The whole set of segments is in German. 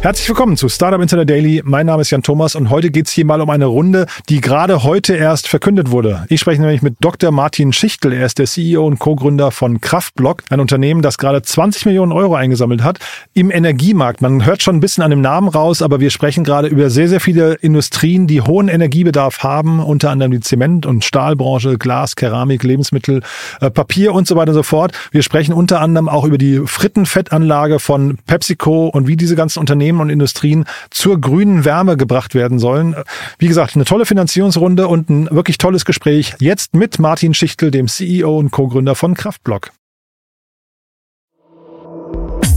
Herzlich willkommen zu Startup Insider Daily. Mein Name ist Jan Thomas und heute geht's hier mal um eine Runde, die gerade heute erst verkündet wurde. Ich spreche nämlich mit Dr. Martin Schichtel. Er ist der CEO und Co-Gründer von Kraftblock, ein Unternehmen, das gerade 20 Millionen Euro eingesammelt hat im Energiemarkt. Man hört schon ein bisschen an dem Namen raus, aber wir sprechen gerade über sehr, sehr viele Industrien, die hohen Energiebedarf haben, unter anderem die Zement- und Stahlbranche, Glas, Keramik, Lebensmittel, äh, Papier und so weiter und so fort. Wir sprechen unter anderem auch über die Frittenfettanlage von PepsiCo und wie diese ganzen Unternehmen Unternehmen und Industrien zur grünen Wärme gebracht werden sollen. Wie gesagt, eine tolle Finanzierungsrunde und ein wirklich tolles Gespräch jetzt mit Martin Schichtel, dem CEO und Co-Gründer von Kraftblock.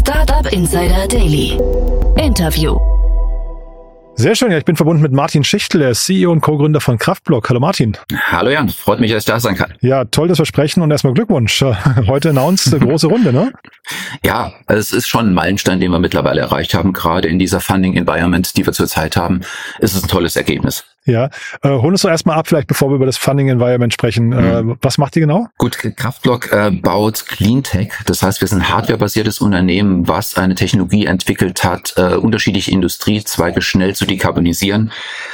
Startup Insider Daily. Interview. Sehr schön, ja, ich bin verbunden mit Martin Schichtel, der CEO und Co-Gründer von Kraftblock. Hallo Martin. Hallo Jan, freut mich, dass ich da sein kann. Ja, toll das Versprechen und erstmal Glückwunsch. Heute announced große Runde, ne? Ja, es ist schon ein Meilenstein, den wir mittlerweile erreicht haben. Gerade in dieser Funding Environment, die wir zurzeit haben, ist es ein tolles Ergebnis. Ja, äh, hol uns doch erstmal ab, vielleicht bevor wir über das Funding Environment sprechen. Mhm. Äh, was macht ihr genau? Gut, Kraftblock äh, baut Cleantech. Das heißt, wir sind ein hardwarebasiertes Unternehmen, was eine Technologie entwickelt hat, äh, unterschiedliche Industriezweige schnell zu dekarbonisieren.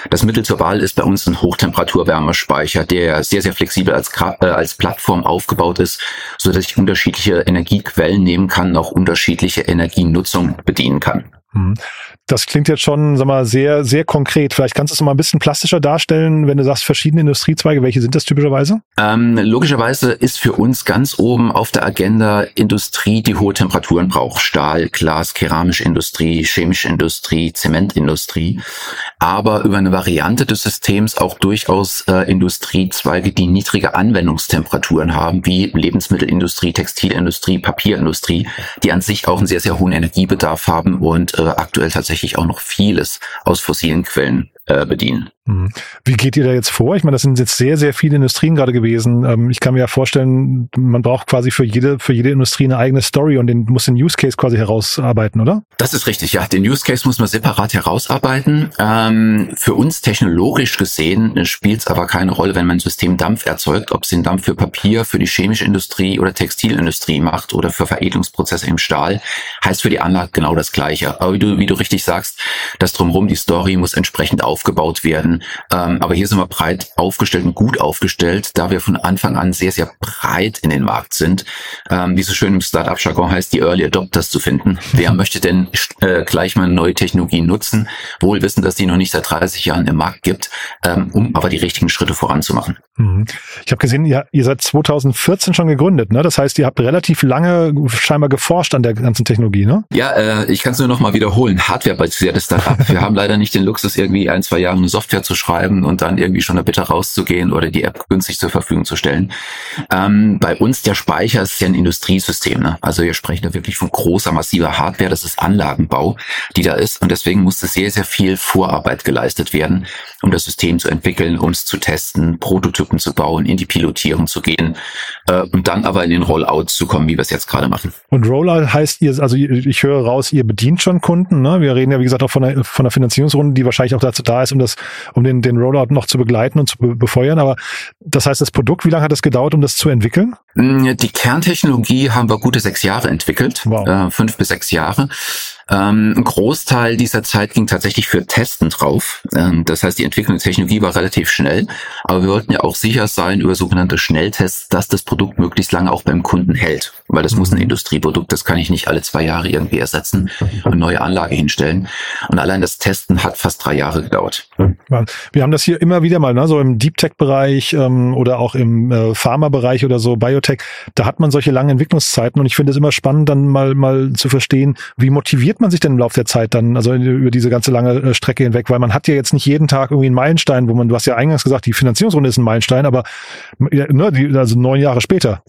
Das Mittel zur Wahl ist bei uns ein Hochtemperaturwärmespeicher, der sehr, sehr flexibel als, äh, als Plattform aufgebaut ist, so dass ich unterschiedliche Energiequellen nehmen kann, auch unterschiedliche Energienutzung bedienen kann. Mhm. Das klingt jetzt schon, sag mal, sehr, sehr konkret. Vielleicht kannst du es mal ein bisschen plastischer darstellen, wenn du sagst, verschiedene Industriezweige. Welche sind das typischerweise? Ähm, logischerweise ist für uns ganz oben auf der Agenda Industrie, die hohe Temperaturen braucht. Stahl, Glas, keramische Industrie, chemische Industrie, Zementindustrie. Aber über eine Variante des Systems auch durchaus äh, Industriezweige, die niedrige Anwendungstemperaturen haben, wie Lebensmittelindustrie, Textilindustrie, Papierindustrie, die an sich auch einen sehr, sehr hohen Energiebedarf haben und äh, aktuell tatsächlich auch noch vieles aus fossilen Quellen äh, bedienen. Mhm. Wie geht ihr da jetzt vor? Ich meine, das sind jetzt sehr, sehr viele Industrien gerade gewesen. Ähm, ich kann mir ja vorstellen, man braucht quasi für jede, für jede Industrie eine eigene Story und den muss den Use Case quasi herausarbeiten, oder? Das ist richtig, ja. Den Use Case muss man separat herausarbeiten. Ähm, für uns technologisch gesehen spielt es aber keine Rolle, wenn man ein System Dampf erzeugt, ob es den Dampf für Papier, für die chemische Industrie oder Textilindustrie macht oder für Veredelungsprozesse im Stahl, heißt für die Anlage genau das Gleiche. Aber wie du, wie du richtig sagst, das drumherum, die Story muss entsprechend aufgebaut werden ähm, aber hier sind wir breit aufgestellt und gut aufgestellt, da wir von Anfang an sehr, sehr breit in den Markt sind. Ähm, wie so schön im Startup-Jargon heißt, die Early Adopters zu finden. Wer möchte denn äh, gleich mal neue Technologie nutzen, wohl wissen, dass die noch nicht seit 30 Jahren im Markt gibt, ähm, um aber die richtigen Schritte voranzumachen. Mhm. Ich habe gesehen, ihr, ihr seid 2014 schon gegründet, ne? Das heißt, ihr habt relativ lange scheinbar geforscht an der ganzen Technologie, ne? Ja, äh, ich kann es nur noch mal wiederholen. Hardware-basiertes Startup. wir haben leider nicht den Luxus, irgendwie ein, zwei Jahre eine Software zu schreiben und dann irgendwie schon bitte rauszugehen oder die App günstig zur Verfügung zu stellen. Ähm, bei uns der Speicher ist ja ein Industriesystem. Ne? Also wir sprechen da wirklich von großer, massiver Hardware. Das ist Anlagenbau, die da ist. Und deswegen musste sehr, sehr viel Vorarbeit geleistet werden, um das System zu entwickeln, um zu testen, Prototypen zu bauen, in die Pilotierung zu gehen äh, und dann aber in den Rollout zu kommen, wie wir es jetzt gerade machen. Und Rollout heißt ihr, also ich höre raus, ihr bedient schon Kunden. Ne? Wir reden ja, wie gesagt, auch von der, von der Finanzierungsrunde, die wahrscheinlich auch dazu da ist, um das, um den, den Rollout noch zu begleiten und zu befeuern. Aber das heißt, das Produkt, wie lange hat es gedauert, um das zu entwickeln? Mm, die Kerntechnologie haben wir gute sechs Jahre entwickelt, wow. äh, fünf bis sechs Jahre. Ähm, ein Großteil dieser Zeit ging tatsächlich für Testen drauf. Ähm, das heißt, die Entwicklung der Technologie war relativ schnell, aber wir wollten ja auch sicher sein über sogenannte Schnelltests, dass das Produkt möglichst lange auch beim Kunden hält. Weil das muss ein mhm. Industrieprodukt, das kann ich nicht alle zwei Jahre irgendwie ersetzen und neue Anlage hinstellen. Und allein das Testen hat fast drei Jahre gedauert. Wir haben das hier immer wieder mal, ne, so im Deep Tech-Bereich ähm, oder auch im äh, Pharma-Bereich oder so, Biotech, da hat man solche langen Entwicklungszeiten und ich finde es immer spannend, dann mal, mal zu verstehen, wie motiviert motiviert man sich denn im Laufe der Zeit dann, also über diese ganze lange äh, Strecke hinweg? Weil man hat ja jetzt nicht jeden Tag irgendwie einen Meilenstein, wo man, du hast ja eingangs gesagt, die Finanzierungsrunde ist ein Meilenstein, aber ne, die, also neun Jahre später.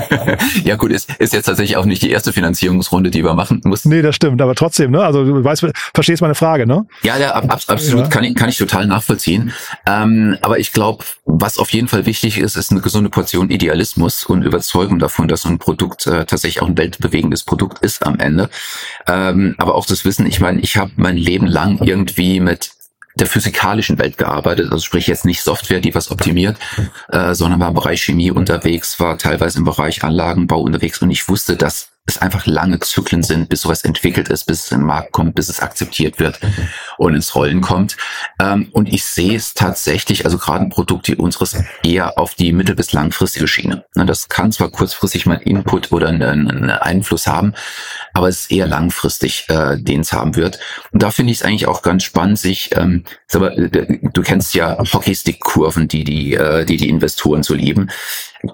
ja gut, ist, ist jetzt tatsächlich auch nicht die erste Finanzierungsrunde, die wir machen mussten. Nee, das stimmt, aber trotzdem, ne? Also du weißt, verstehst meine Frage, ne? Ja, ja, ab, absolut, ja. Kann, ich, kann ich total nachvollziehen. Ähm, aber ich glaube, was auf jeden Fall wichtig ist, ist eine gesunde Portion Idealismus und Überzeugung davon, dass so ein Produkt äh, tatsächlich auch ein weltbewegendes Produkt ist am Ende. Ähm, aber auch das Wissen, ich meine, ich habe mein Leben lang irgendwie mit der physikalischen Welt gearbeitet, also sprich jetzt nicht Software, die was optimiert, äh, sondern war im Bereich Chemie unterwegs, war teilweise im Bereich Anlagenbau unterwegs und ich wusste, dass es einfach lange Zyklen sind, bis sowas entwickelt ist, bis es in den Markt kommt, bis es akzeptiert wird und ins Rollen kommt. Ähm, und ich sehe es tatsächlich, also gerade ein Produkt wie unseres, eher auf die mittel- bis langfristige Schiene. Das kann zwar kurzfristig mal Input oder einen Einfluss haben, aber es ist eher langfristig, äh, den es haben wird. Und da finde ich es eigentlich auch ganz spannend, sich, ähm, aber, du kennst ja Hockeystick-Kurven, die die, äh, die die Investoren so lieben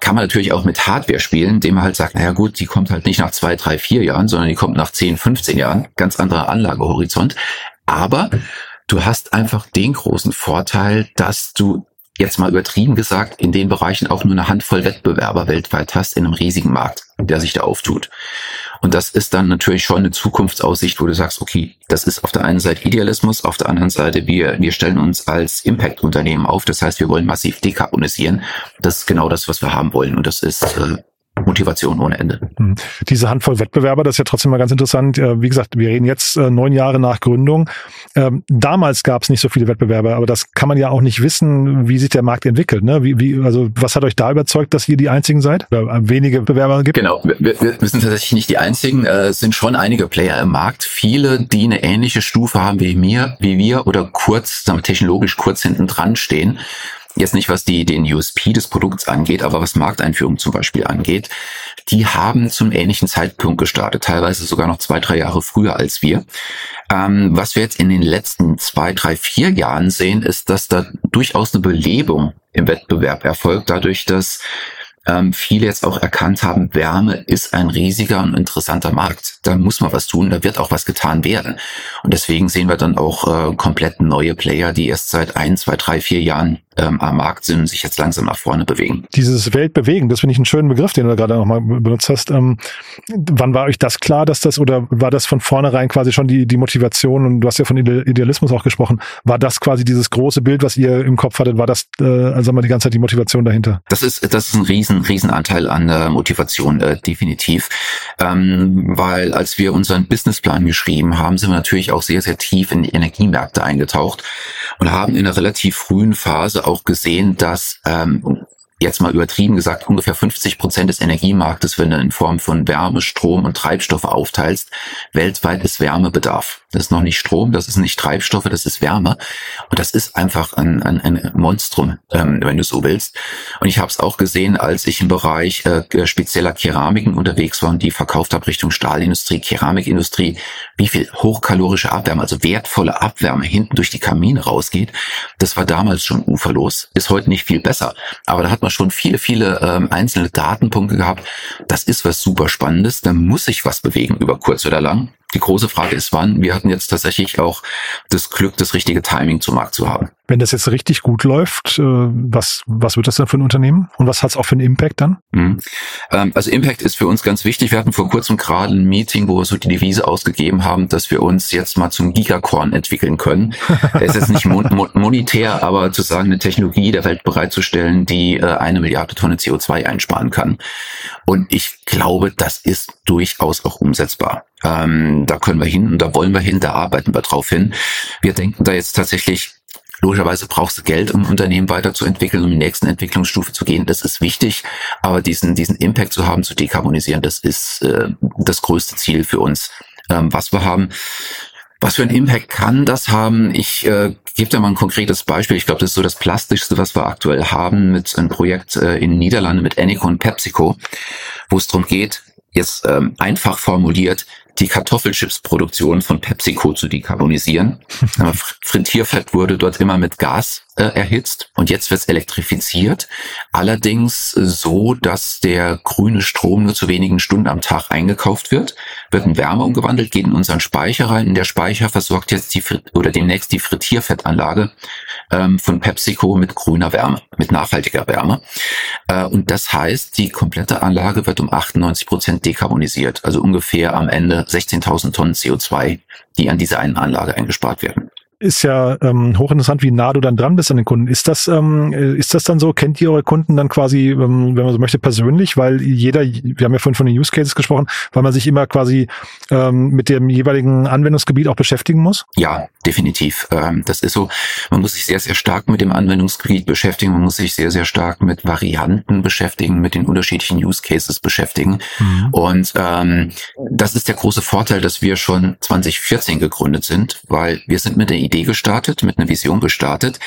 kann man natürlich auch mit Hardware spielen, indem man halt sagt, naja gut, die kommt halt nicht nach zwei, drei, vier Jahren, sondern die kommt nach zehn, 15 Jahren. Ganz anderer Anlagehorizont. Aber du hast einfach den großen Vorteil, dass du jetzt mal übertrieben gesagt, in den Bereichen auch nur eine Handvoll Wettbewerber weltweit hast in einem riesigen Markt, der sich da auftut. Und das ist dann natürlich schon eine Zukunftsaussicht, wo du sagst, okay, das ist auf der einen Seite Idealismus, auf der anderen Seite, wir, wir stellen uns als Impact-Unternehmen auf. Das heißt, wir wollen massiv dekarbonisieren. Das ist genau das, was wir haben wollen. Und das ist äh, Motivation ohne Ende. Hm. Diese Handvoll Wettbewerber, das ist ja trotzdem mal ganz interessant. Wie gesagt, wir reden jetzt äh, neun Jahre nach Gründung. Ähm, damals gab es nicht so viele Wettbewerber, aber das kann man ja auch nicht wissen, wie sich der Markt entwickelt. Ne? Wie, wie, also was hat euch da überzeugt, dass ihr die einzigen seid? Oder wenige Bewerber gibt? Genau, wir, wir, sind tatsächlich nicht die einzigen. Äh, es sind schon einige Player im Markt. Viele, die eine ähnliche Stufe haben wie mir, wie wir oder kurz, technologisch kurz hinten dran stehen jetzt nicht was die, den USP des Produkts angeht, aber was Markteinführung zum Beispiel angeht, die haben zum ähnlichen Zeitpunkt gestartet, teilweise sogar noch zwei, drei Jahre früher als wir. Ähm, was wir jetzt in den letzten zwei, drei, vier Jahren sehen, ist, dass da durchaus eine Belebung im Wettbewerb erfolgt, dadurch, dass ähm, viele jetzt auch erkannt haben, Wärme ist ein riesiger und interessanter Markt. Da muss man was tun, da wird auch was getan werden. Und deswegen sehen wir dann auch äh, komplett neue Player, die erst seit ein, zwei, drei, vier Jahren ähm, am Markt sind und sich jetzt langsam nach vorne bewegen. Dieses Weltbewegen, das finde ich einen schönen Begriff, den du gerade nochmal benutzt hast. Ähm, wann war euch das klar, dass das oder war das von vornherein quasi schon die, die Motivation und du hast ja von Idealismus auch gesprochen, war das quasi dieses große Bild, was ihr im Kopf hattet, war das, äh, also mal die ganze Zeit die Motivation dahinter? Das ist, das ist ein riesen, riesen Anteil an äh, Motivation, äh, definitiv. Ähm, weil als wir unseren Businessplan geschrieben haben, sind wir natürlich auch sehr, sehr tief in die Energiemärkte eingetaucht und haben in einer relativ frühen Phase auch gesehen, dass ähm, jetzt mal übertrieben gesagt, ungefähr 50 Prozent des Energiemarktes, wenn du in Form von Wärme, Strom und Treibstoffe aufteilst, weltweit ist Wärmebedarf. Das ist noch nicht Strom, das ist nicht Treibstoffe, das ist Wärme. Und das ist einfach ein, ein, ein Monstrum, ähm, wenn du so willst. Und ich habe es auch gesehen, als ich im Bereich äh, spezieller Keramiken unterwegs war und die verkauft habe Richtung Stahlindustrie, Keramikindustrie, wie viel hochkalorische Abwärme, also wertvolle Abwärme hinten durch die Kamine rausgeht. Das war damals schon uferlos, ist heute nicht viel besser. Aber da hat man schon viele, viele ähm, einzelne Datenpunkte gehabt. Das ist was super Spannendes. Da muss sich was bewegen über kurz oder lang. Die große Frage ist, wann. Wir hatten jetzt tatsächlich auch das Glück, das richtige Timing zum Markt zu haben. Wenn das jetzt richtig gut läuft, äh, was, was wird das denn für ein Unternehmen? Und was hat es auch für einen Impact dann? Mhm. Also Impact ist für uns ganz wichtig. Wir hatten vor kurzem gerade ein Meeting, wo wir so die Devise ausgegeben haben, dass wir uns jetzt mal zum Gigacorn entwickeln können. Der ist jetzt nicht monetär, aber zu sagen, eine Technologie der Welt bereitzustellen, die äh, eine Milliarde Tonne CO2 einsparen kann. Und ich glaube, das ist durchaus auch umsetzbar. Ähm, da können wir hin und da wollen wir hin, da arbeiten wir drauf hin. Wir denken da jetzt tatsächlich Logischerweise brauchst du Geld, um ein Unternehmen weiterzuentwickeln, um die nächsten Entwicklungsstufe zu gehen. Das ist wichtig. Aber diesen, diesen Impact zu haben, zu dekarbonisieren, das ist äh, das größte Ziel für uns, ähm, was wir haben. Was für einen Impact kann das haben? Ich äh, gebe dir mal ein konkretes Beispiel. Ich glaube, das ist so das Plastischste, was wir aktuell haben mit einem Projekt äh, in den Niederlanden mit Eneco und PepsiCo, wo es darum geht, jetzt ähm, einfach formuliert, die Kartoffelchips-Produktion von PepsiCo zu dekarbonisieren. Frittierfett wurde dort immer mit Gas äh, erhitzt und jetzt wird es elektrifiziert. Allerdings so, dass der grüne Strom nur zu wenigen Stunden am Tag eingekauft wird, wird in Wärme umgewandelt, geht in unseren Speicher rein. In der Speicher versorgt jetzt die oder demnächst die Frittierfettanlage ähm, von PepsiCo mit grüner Wärme, mit nachhaltiger Wärme. Äh, und das heißt, die komplette Anlage wird um 98 Prozent dekarbonisiert, also ungefähr am Ende 16.000 Tonnen CO2, die an dieser einen Anlage eingespart werden. Ist ja ähm, hochinteressant, wie nah du dann dran bist an den Kunden. Ist das, ähm, ist das dann so? Kennt ihr eure Kunden dann quasi, ähm, wenn man so möchte, persönlich? Weil jeder, wir haben ja vorhin von den Use Cases gesprochen, weil man sich immer quasi ähm, mit dem jeweiligen Anwendungsgebiet auch beschäftigen muss? Ja, definitiv. Ähm, das ist so, man muss sich sehr, sehr stark mit dem Anwendungsgebiet beschäftigen, man muss sich sehr, sehr stark mit Varianten beschäftigen, mit den unterschiedlichen Use Cases beschäftigen. Mhm. Und ähm, das ist der große Vorteil, dass wir schon 2014 gegründet sind, weil wir sind mit der Idee gestartet, mit einer Vision gestartet,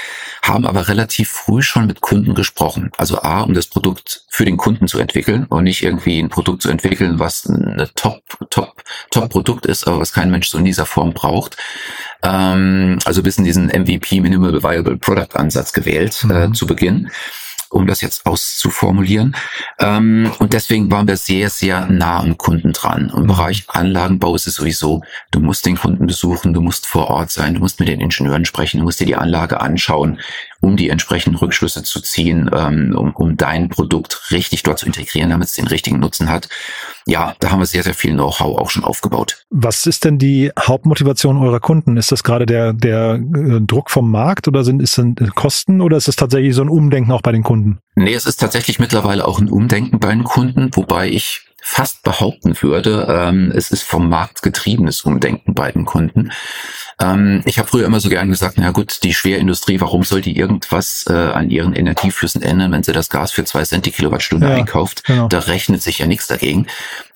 haben aber relativ früh schon mit Kunden gesprochen. Also A, um das Produkt für den Kunden zu entwickeln und nicht irgendwie ein Produkt zu entwickeln, was eine Top, Top, Top Produkt ist, aber was kein Mensch so in dieser Form braucht. Ähm, also bis in diesen MVP Minimal Viable Product Ansatz gewählt äh, mhm. zu Beginn um das jetzt auszuformulieren. Ähm, und deswegen waren wir sehr, sehr nah am Kunden dran. Im mhm. Bereich Anlagenbau ist es sowieso, du musst den Kunden besuchen, du musst vor Ort sein, du musst mit den Ingenieuren sprechen, du musst dir die Anlage anschauen, um die entsprechenden Rückschlüsse zu ziehen, ähm, um, um dein Produkt richtig dort zu integrieren, damit es den richtigen Nutzen hat. Ja, da haben wir sehr, sehr viel Know-how auch schon aufgebaut. Was ist denn die Hauptmotivation eurer Kunden? Ist das gerade der, der äh, Druck vom Markt oder sind es Kosten oder ist es tatsächlich so ein Umdenken auch bei den Kunden? Nee, es ist tatsächlich mittlerweile auch ein Umdenken bei den Kunden, wobei ich fast behaupten würde, ähm, es ist vom Markt getriebenes Umdenken bei den Kunden. Ähm, ich habe früher immer so gern gesagt, na gut, die Schwerindustrie, warum soll die irgendwas äh, an ihren Energieflüssen ändern, wenn sie das Gas für zwei Cent die Kilowattstunde ja, einkauft? Genau. Da rechnet sich ja nichts dagegen.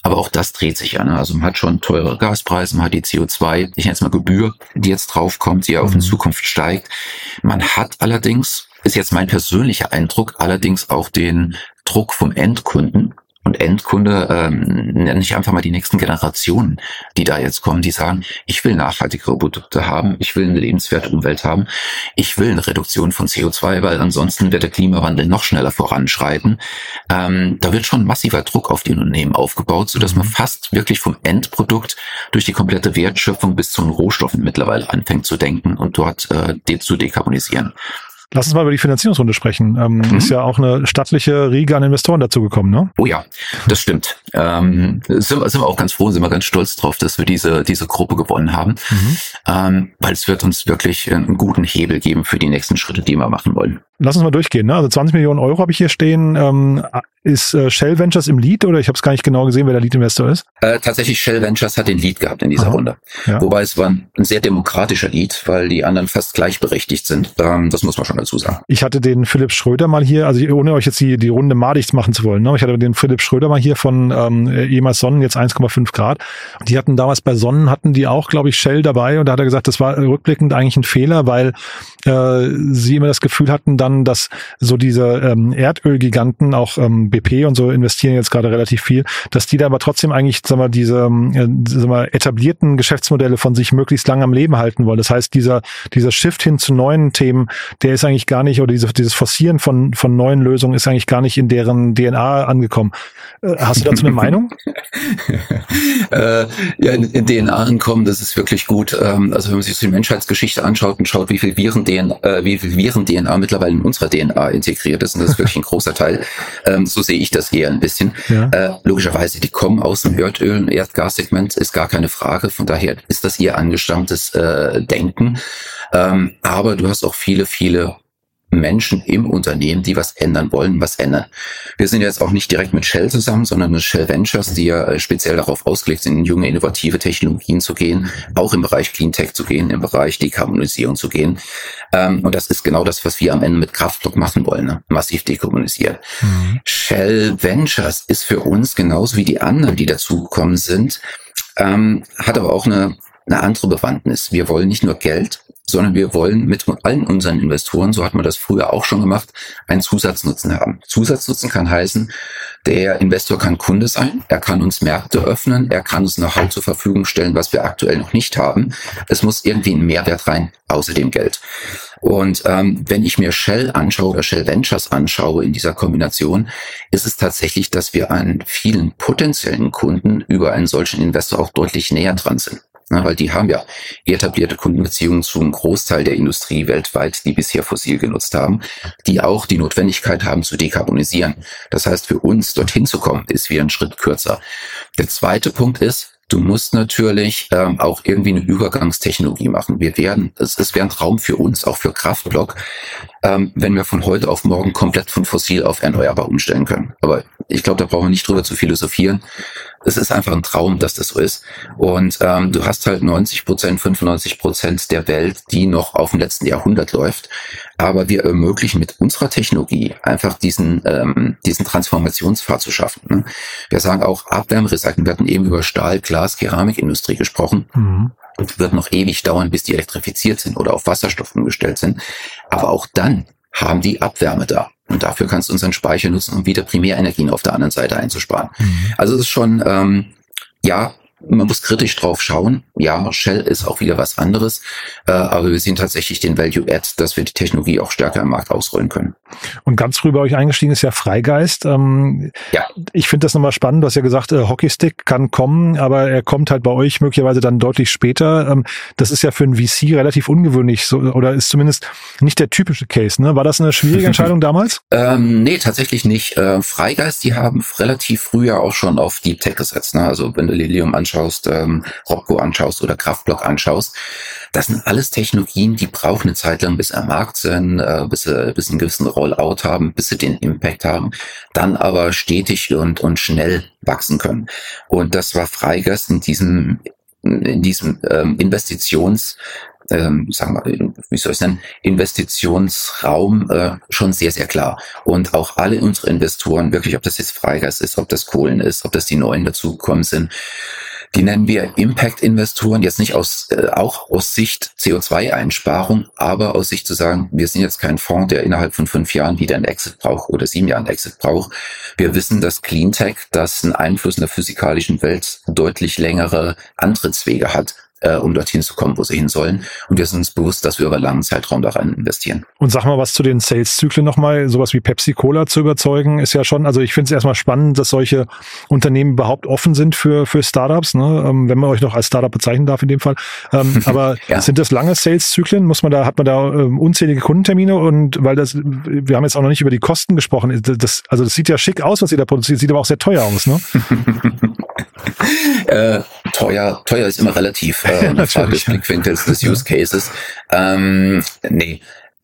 Aber auch das dreht sich ja. Ne? Also man hat schon teure Gaspreise, man hat die CO2, ich nenne es mal Gebühr, die jetzt draufkommt, die ja auch in mhm. Zukunft steigt. Man hat allerdings, ist jetzt mein persönlicher Eindruck, allerdings auch den Druck vom Endkunden, und Endkunde, ähm, nenne ich einfach mal die nächsten Generationen, die da jetzt kommen, die sagen, ich will nachhaltigere Produkte haben, ich will eine lebenswerte Umwelt haben, ich will eine Reduktion von CO2, weil ansonsten wird der Klimawandel noch schneller voranschreiten. Ähm, da wird schon massiver Druck auf die Unternehmen aufgebaut, so dass man mhm. fast wirklich vom Endprodukt durch die komplette Wertschöpfung bis zu den Rohstoffen mittlerweile anfängt zu denken und dort äh, de zu dekarbonisieren. Lass uns mal über die Finanzierungsrunde sprechen. Ähm, mhm. Ist ja auch eine stattliche Riege an Investoren dazugekommen, ne? Oh ja, das stimmt. Ähm, sind, sind wir auch ganz froh, sind wir ganz stolz drauf, dass wir diese, diese Gruppe gewonnen haben, mhm. ähm, weil es wird uns wirklich einen guten Hebel geben für die nächsten Schritte, die wir machen wollen. Lass uns mal durchgehen. Ne? Also 20 Millionen Euro habe ich hier stehen. Ähm, ist äh, Shell Ventures im Lead oder ich habe es gar nicht genau gesehen, wer der Lead-Investor ist? Äh, tatsächlich Shell Ventures hat den Lead gehabt in dieser Aha. Runde. Ja. Wobei es war ein sehr demokratischer Lead, weil die anderen fast gleichberechtigt sind. Ähm, das muss man schon dazu sagen. Ich hatte den Philipp Schröder mal hier, also ohne euch jetzt die, die Runde madig machen zu wollen, ne? ich hatte den Philipp Schröder mal hier von ähm, ehemals Sonnen, jetzt 1,5 Grad. Die hatten damals bei Sonnen, hatten die auch, glaube ich, Shell dabei und da hat er gesagt, das war rückblickend eigentlich ein Fehler, weil äh, sie immer das Gefühl hatten dann, dass so diese ähm, Erdölgiganten, auch ähm, BP und so investieren jetzt gerade relativ viel, dass die da aber trotzdem eigentlich, sagen wir, diese äh, sagen wir, etablierten Geschäftsmodelle von sich möglichst lang am Leben halten wollen. Das heißt, dieser, dieser Shift hin zu neuen Themen, der ist eigentlich gar nicht, oder diese, dieses Forcieren von, von neuen Lösungen ist eigentlich gar nicht in deren DNA angekommen. Äh, hast du dazu eine Meinung? äh, ja, in, in, DNA ankommen, das ist wirklich gut. Ähm, also wenn man sich die Menschheitsgeschichte anschaut und schaut, wie viel Viren DNA, äh, wie viel Viren DNA mittlerweile in unserer DNA integriert ist, und das ist wirklich ein großer Teil, ähm, so sehe ich das eher ein bisschen. Ja. Äh, logischerweise, die kommen aus dem Erdöl- und Erdgassegment, ist gar keine Frage. Von daher ist das ihr angestammtes äh, Denken. Ähm, aber du hast auch viele, viele Menschen im Unternehmen, die was ändern wollen, was ändern. Wir sind jetzt auch nicht direkt mit Shell zusammen, sondern mit Shell Ventures, die ja äh, speziell darauf ausgelegt sind, in junge, innovative Technologien zu gehen, auch im Bereich Cleantech zu gehen, im Bereich Dekarbonisierung zu gehen. Ähm, und das ist genau das, was wir am Ende mit Kraftblock machen wollen, ne? massiv dekarbonisieren. Mhm. Shell Ventures ist für uns genauso wie die anderen, die dazugekommen sind, ähm, hat aber auch eine, eine andere Bewandtnis. Wir wollen nicht nur Geld, sondern wir wollen mit allen unseren Investoren, so hat man das früher auch schon gemacht, einen Zusatznutzen haben. Zusatznutzen kann heißen, der Investor kann Kunde sein, er kann uns Märkte öffnen, er kann uns Know-how zur Verfügung stellen, was wir aktuell noch nicht haben. Es muss irgendwie ein Mehrwert rein, außer dem Geld. Und ähm, wenn ich mir Shell anschaue oder Shell Ventures anschaue in dieser Kombination, ist es tatsächlich, dass wir an vielen potenziellen Kunden über einen solchen Investor auch deutlich näher dran sind. Na, weil die haben ja etablierte Kundenbeziehungen zum Großteil der Industrie weltweit, die bisher fossil genutzt haben, die auch die Notwendigkeit haben zu dekarbonisieren. Das heißt, für uns dorthin zu kommen, ist wie ein Schritt kürzer. Der zweite Punkt ist, Du musst natürlich ähm, auch irgendwie eine Übergangstechnologie machen. Wir werden, es, es wäre ein Traum für uns, auch für Kraftblock, ähm, wenn wir von heute auf morgen komplett von fossil auf erneuerbar umstellen können. Aber ich glaube, da brauchen wir nicht drüber zu philosophieren. Es ist einfach ein Traum, dass das so ist. Und ähm, du hast halt 90 Prozent, 95 Prozent der Welt, die noch auf dem letzten Jahrhundert läuft. Aber wir ermöglichen mit unserer Technologie einfach diesen, ähm, diesen Transformationspfad zu schaffen. Ne? Wir sagen auch Abwärmerecycling. Wir hatten eben über Stahl, Glas, Keramikindustrie gesprochen. Mhm wird noch ewig dauern, bis die elektrifiziert sind oder auf Wasserstoff umgestellt sind. Aber auch dann haben die Abwärme da. Und dafür kannst du unseren Speicher nutzen, um wieder Primärenergien auf der anderen Seite einzusparen. Mhm. Also es ist schon, ähm, ja, man muss kritisch drauf schauen. Ja, Shell ist auch wieder was anderes, äh, aber wir sehen tatsächlich den Value Add, dass wir die Technologie auch stärker im Markt ausrollen können. Und ganz früh bei euch eingestiegen ist ja Freigeist. Ähm, ja. Ich finde das nochmal spannend. Du hast ja gesagt, äh, Hockeystick kann kommen, aber er kommt halt bei euch möglicherweise dann deutlich später. Ähm, das ist ja für ein VC relativ ungewöhnlich so, oder ist zumindest nicht der typische Case. Ne? War das eine schwierige Entscheidung damals? Ähm, nee, tatsächlich nicht. Äh, Freigeist, die haben relativ früher auch schon auf Deep Tech gesetzt. Ne? Also wenn du Lilium anschaust, anschaust, ähm, Robco anschaust oder Kraftblock anschaust, das sind alles Technologien, die brauchen eine Zeit lang, bis sie am Markt sind, äh, bis sie, bis einen gewissen Rollout haben, bis sie den Impact haben, dann aber stetig und, und schnell wachsen können. Und das war Freigeist in diesem in diesem ähm, Investitions ähm, sagen wir, wie soll ich nennen, Investitionsraum äh, schon sehr, sehr klar. Und auch alle unsere Investoren, wirklich, ob das jetzt Freigeist ist, ob das Kohlen ist, ob das die neuen dazugekommen sind, die nennen wir Impact-Investoren, jetzt nicht aus, äh, auch aus Sicht CO2-Einsparung, aber aus Sicht zu sagen, wir sind jetzt kein Fonds, der innerhalb von fünf Jahren wieder einen Exit braucht oder sieben Jahren einen Exit braucht. Wir wissen, dass Cleantech, das einen Einfluss in der physikalischen Welt deutlich längere Antrittswege hat äh, um dorthin zu kommen, wo sie hin sollen. Und wir sind uns bewusst, dass wir über einen langen Zeitraum da rein investieren. Und sag mal was zu den Sales-Zyklen nochmal. Sowas wie Pepsi Cola zu überzeugen, ist ja schon, also ich finde es erstmal spannend, dass solche Unternehmen überhaupt offen sind für, für Startups, ne? Ähm, wenn man euch noch als Startup bezeichnen darf in dem Fall. Ähm, aber ja. sind das lange Sales-Zyklen? Muss man da, hat man da ähm, unzählige Kundentermine und weil das, wir haben jetzt auch noch nicht über die Kosten gesprochen. Das, also das sieht ja schick aus, was ihr da produziert, sieht aber auch sehr teuer aus, ne? äh, teuer, teuer ist immer relativ äh, eine Frage des Blickwinkels des Use Cases. Ähm, nee.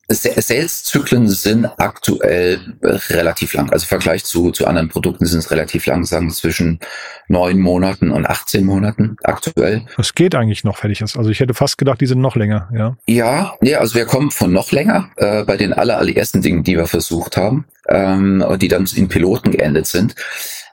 Sales-Zyklen sind aktuell relativ lang. Also im Vergleich zu, zu anderen Produkten sind es relativ lang, sagen zwischen neun Monaten und 18 Monaten aktuell. Das geht eigentlich noch fertig ist. Also ich hätte fast gedacht, die sind noch länger, ja. Ja, ja, also wir kommen von noch länger äh, bei den aller, allerersten Dingen, die wir versucht haben, ähm, die dann in Piloten geendet sind.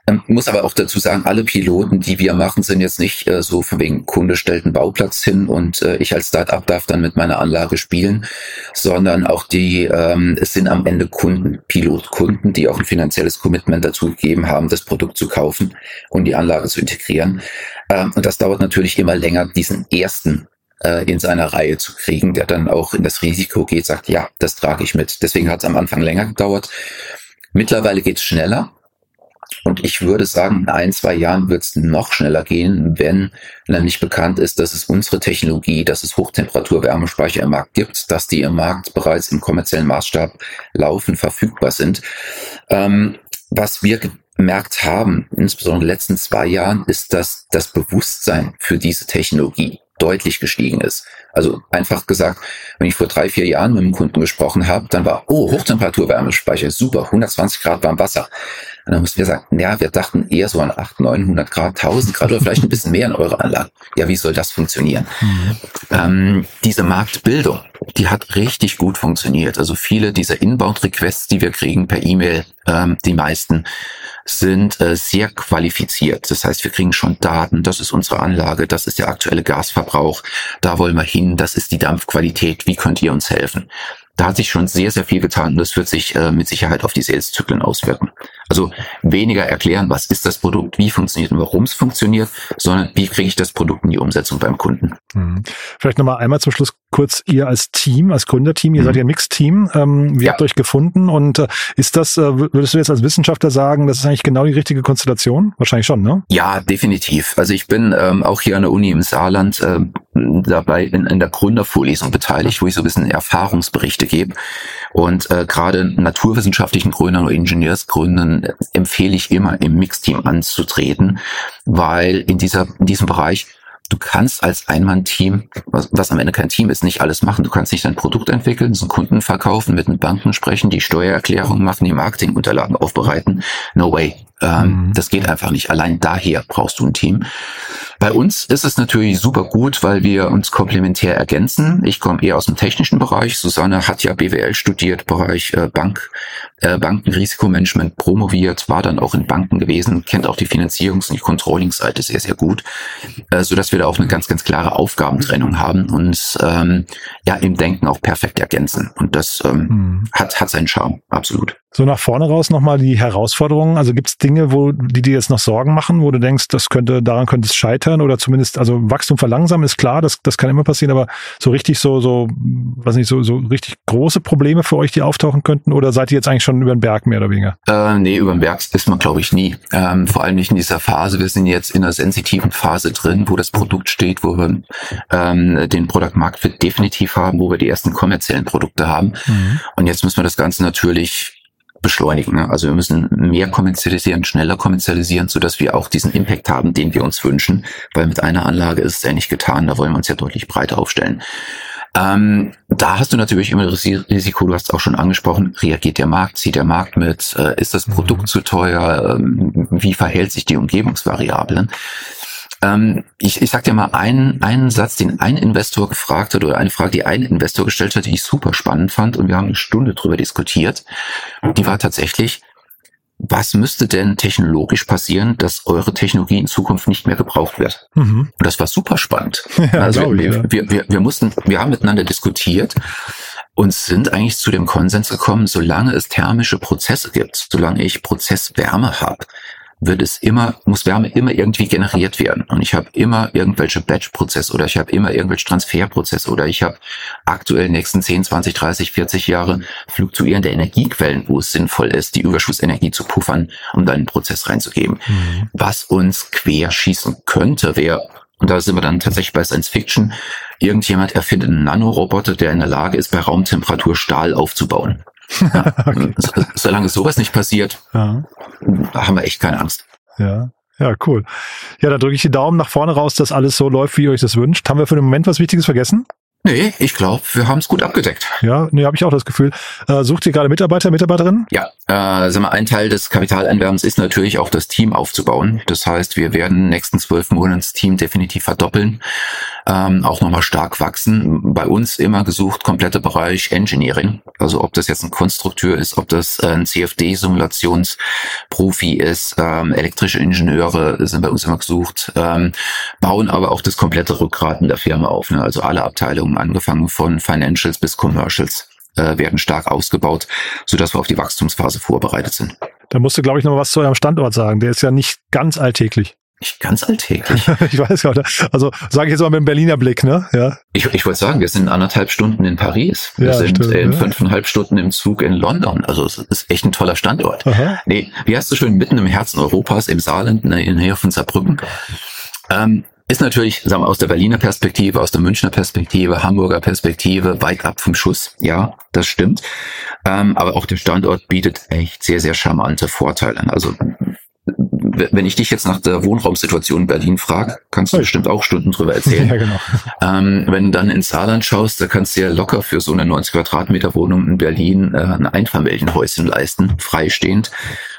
Ähm, muss aber auch dazu sagen, alle Piloten, die wir machen, sind jetzt nicht äh, so von wegen Kunde stellt einen Bauplatz hin und äh, ich als Startup darf dann mit meiner Anlage spielen, sondern auch die, ähm, es sind am Ende Kunden, Pilotkunden, die auch ein finanzielles Commitment dazu gegeben haben, das Produkt zu kaufen und die Anlage zu integrieren. Ähm, und das dauert natürlich immer länger, diesen ersten äh, in seiner Reihe zu kriegen, der dann auch in das Risiko geht, sagt, ja, das trage ich mit. Deswegen hat es am Anfang länger gedauert. Mittlerweile geht es schneller. Und ich würde sagen, in ein, zwei Jahren wird es noch schneller gehen, wenn nämlich bekannt ist, dass es unsere Technologie, dass es Hochtemperatur-Wärmespeicher im Markt gibt, dass die im Markt bereits im kommerziellen Maßstab laufen, verfügbar sind. Ähm, was wir gemerkt haben, insbesondere in den letzten zwei Jahren, ist, dass das Bewusstsein für diese Technologie deutlich gestiegen ist. Also einfach gesagt, wenn ich vor drei, vier Jahren mit einem Kunden gesprochen habe, dann war, oh, Hochtemperatur-Wärmespeicher, super, 120 Grad warm Wasser. Und dann mussten wir sagen, ja, wir dachten eher so an 800, 900 Grad, 1000 Grad oder vielleicht ein bisschen mehr in eurer Anlage. Ja, wie soll das funktionieren? Mhm. Ähm, diese Marktbildung, die hat richtig gut funktioniert. Also viele dieser Inbound-Requests, die wir kriegen per E-Mail, ähm, die meisten sind äh, sehr qualifiziert. Das heißt, wir kriegen schon Daten, das ist unsere Anlage, das ist der aktuelle Gasverbrauch, da wollen wir hin, das ist die Dampfqualität, wie könnt ihr uns helfen? Da hat sich schon sehr, sehr viel getan und das wird sich äh, mit Sicherheit auf die Sales-Zyklen auswirken. Also weniger erklären, was ist das Produkt, wie funktioniert und warum es funktioniert, sondern wie kriege ich das Produkt in die Umsetzung beim Kunden. Mhm. Vielleicht nochmal einmal zum Schluss kurz ihr als Team, als Gründerteam, ihr mhm. seid ja ein Mixed-Team. Ähm, wie ja. habt ihr euch gefunden und äh, ist das, äh, würdest du jetzt als Wissenschaftler sagen, das ist eigentlich genau die richtige Konstellation? Wahrscheinlich schon, ne? Ja, definitiv. Also ich bin ähm, auch hier an der Uni im Saarland äh, dabei in, in der Gründervorlesung beteiligt, wo ich so ein bisschen Erfahrungsberichte gebe. Und äh, gerade naturwissenschaftlichen Gründern oder Ingenieursgründen empfehle ich immer im Mixteam anzutreten, weil in dieser, in diesem Bereich du kannst als Einmann-Team, was, was am Ende kein Team ist, nicht alles machen. Du kannst nicht dein Produkt entwickeln, zum Kunden verkaufen, mit den Banken sprechen, die Steuererklärung machen, die Marketingunterlagen aufbereiten. No way. Ähm, mhm. Das geht einfach nicht. Allein daher brauchst du ein Team. Bei uns ist es natürlich super gut, weil wir uns komplementär ergänzen. Ich komme eher aus dem technischen Bereich. Susanne hat ja BWL studiert, Bereich äh, Bank, äh, Bankenrisikomanagement promoviert, war dann auch in Banken gewesen, kennt auch die Finanzierungs- und die Controlling-Seite sehr, sehr gut, äh, so dass wir da auch eine ganz, ganz klare Aufgabentrennung haben und ähm, ja im Denken auch perfekt ergänzen. Und das ähm, mhm. hat, hat seinen Charme, absolut. So nach vorne raus nochmal die Herausforderungen. Also gibt es Dinge, wo die dir jetzt noch Sorgen machen, wo du denkst, das könnte, daran könnte es scheitern oder zumindest, also Wachstum verlangsamen ist klar, das, das kann immer passieren, aber so richtig so, so, was nicht, so, so richtig große Probleme für euch, die auftauchen könnten, oder seid ihr jetzt eigentlich schon über den Berg mehr oder weniger? Äh, nee, über den Berg ist man, glaube ich, nie. Ähm, vor allem nicht in dieser Phase. Wir sind jetzt in einer sensitiven Phase drin, wo das Produkt steht, wo wir ähm, den Product Market definitiv haben, wo wir die ersten kommerziellen Produkte haben. Mhm. Und jetzt müssen wir das Ganze natürlich beschleunigen. Ne? Also wir müssen mehr kommerzialisieren, schneller kommerzialisieren, so dass wir auch diesen Impact haben, den wir uns wünschen. Weil mit einer Anlage ist es ja nicht getan, da wollen wir uns ja deutlich breiter aufstellen. Ähm, da hast du natürlich immer das Risiko, du hast es auch schon angesprochen, reagiert der Markt, zieht der Markt mit, äh, ist das Produkt mhm. zu teuer, ähm, wie verhält sich die Umgebungsvariablen? Ähm, ich, ich sag dir mal einen, einen Satz, den ein Investor gefragt hat oder eine Frage, die ein Investor gestellt hat, die ich super spannend fand und wir haben eine Stunde drüber diskutiert. Die war tatsächlich, was müsste denn technologisch passieren, dass eure Technologie in Zukunft nicht mehr gebraucht wird? Mhm. Und das war super spannend. Ja, also wir, ich, ja. wir, wir, wir mussten, wir haben miteinander diskutiert und sind eigentlich zu dem Konsens gekommen, solange es thermische Prozesse gibt, solange ich Prozesswärme habe, wird es immer, muss Wärme immer irgendwie generiert werden. Und ich habe immer irgendwelche Batch-Prozesse oder ich habe immer irgendwelche Transferprozesse oder ich habe aktuell nächsten 10, 20, 30, 40 Jahre fluktuierende Energiequellen, wo es sinnvoll ist, die Überschussenergie zu puffern, um dann einen Prozess reinzugeben. Mhm. Was uns querschießen könnte, wäre und da sind wir dann tatsächlich bei Science Fiction. Irgendjemand erfindet einen Nanoroboter, der in der Lage ist, bei Raumtemperatur Stahl aufzubauen. Ja. okay. Solange sowas nicht passiert, ja. haben wir echt keine Angst. Ja. Ja, cool. Ja, da drücke ich die Daumen nach vorne raus, dass alles so läuft, wie ihr euch das wünscht. Haben wir für den Moment was Wichtiges vergessen? Nee, ich glaube, wir haben es gut abgedeckt. Ja, nee, habe ich auch das Gefühl. Äh, sucht ihr gerade Mitarbeiter, Mitarbeiterinnen? Ja, äh, sag mal, ein Teil des Kapitaleinwerbens ist natürlich auch das Team aufzubauen. Das heißt, wir werden nächsten zwölf Monaten das Team definitiv verdoppeln ähm, auch nochmal stark wachsen. Bei uns immer gesucht komplette Bereich Engineering. Also ob das jetzt ein Konstrukteur ist, ob das äh, ein CFD-Simulationsprofi ist, ähm, elektrische Ingenieure sind bei uns immer gesucht, ähm, bauen aber auch das komplette Rückgraten der Firma auf. Ne? Also alle Abteilungen, angefangen von Financials bis Commercials äh, werden stark ausgebaut, so dass wir auf die Wachstumsphase vorbereitet sind. Da musst du, glaube ich, noch was zu eurem Standort sagen. Der ist ja nicht ganz alltäglich. Nicht ganz alltäglich. ich weiß nicht. Also sage ich jetzt mal mit dem Berliner Blick, ne? Ja. Ich, ich wollte sagen, wir sind anderthalb Stunden in Paris. Wir ja, sind stimmt, in ja. fünfeinhalb Stunden im Zug in London. Also es ist echt ein toller Standort. Aha. Nee, wie heißt du schön, mitten im Herzen Europas, im Saarland, in der Nähe von Saarbrücken. Ähm, ist natürlich, sagen wir, aus der Berliner Perspektive, aus der Münchner Perspektive, Hamburger Perspektive weit ab vom Schuss. Ja, das stimmt. Ähm, aber auch der Standort bietet echt sehr, sehr charmante Vorteile. Also wenn ich dich jetzt nach der Wohnraumsituation in Berlin frage, kannst du bestimmt auch Stunden drüber erzählen. ja, genau. Ähm, wenn du dann ins Saarland schaust, da kannst du ja locker für so eine 90 Quadratmeter Wohnung in Berlin äh, ein Einfamilienhäuschen leisten, freistehend.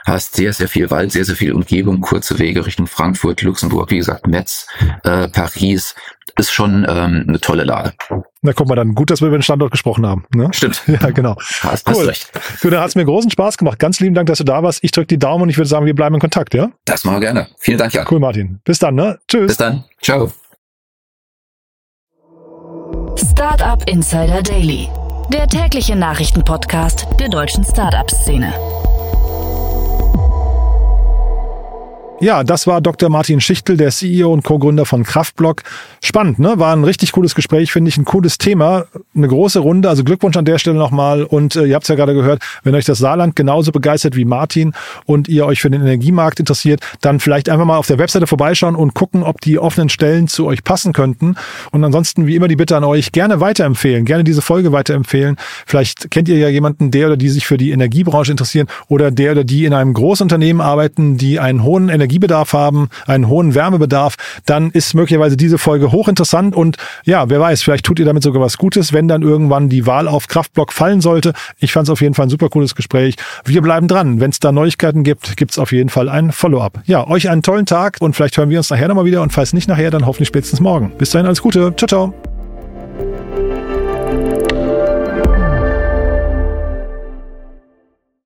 Hast sehr, sehr viel Wald, sehr, sehr viel Umgebung, kurze Wege Richtung Frankfurt, Luxemburg, wie gesagt, Metz, äh, Paris ist schon ähm, eine tolle Lage. Na guck mal, dann gut, dass wir über den Standort gesprochen haben. Ne? Stimmt. Ja, genau. Hast, cool. hast recht. Du, dann hat es mir großen Spaß gemacht. Ganz lieben Dank, dass du da warst. Ich drücke die Daumen und ich würde sagen, wir bleiben in Kontakt, ja? Das machen wir gerne. Vielen Dank, ja. Cool, Martin. Bis dann, ne? Tschüss. Bis dann. Ciao. Startup Insider Daily. Der tägliche Nachrichtenpodcast der deutschen Startup-Szene. Ja, das war Dr. Martin Schichtel, der CEO und Co-Gründer von Kraftblock. Spannend, ne? War ein richtig cooles Gespräch, finde ich, ein cooles Thema. Eine große Runde, also Glückwunsch an der Stelle nochmal. Und äh, ihr habt es ja gerade gehört, wenn euch das Saarland genauso begeistert wie Martin und ihr euch für den Energiemarkt interessiert, dann vielleicht einfach mal auf der Webseite vorbeischauen und gucken, ob die offenen Stellen zu euch passen könnten. Und ansonsten, wie immer, die Bitte an euch, gerne weiterempfehlen, gerne diese Folge weiterempfehlen. Vielleicht kennt ihr ja jemanden, der oder die sich für die Energiebranche interessieren oder der oder die in einem Großunternehmen arbeiten, die einen hohen Energie Energiebedarf haben, einen hohen Wärmebedarf, dann ist möglicherweise diese Folge hochinteressant und ja, wer weiß, vielleicht tut ihr damit sogar was Gutes, wenn dann irgendwann die Wahl auf Kraftblock fallen sollte. Ich fand es auf jeden Fall ein super cooles Gespräch. Wir bleiben dran. Wenn es da Neuigkeiten gibt, gibt es auf jeden Fall ein Follow-up. Ja, euch einen tollen Tag und vielleicht hören wir uns nachher nochmal wieder und falls nicht nachher, dann hoffentlich spätestens morgen. Bis dahin alles Gute. Ciao, ciao.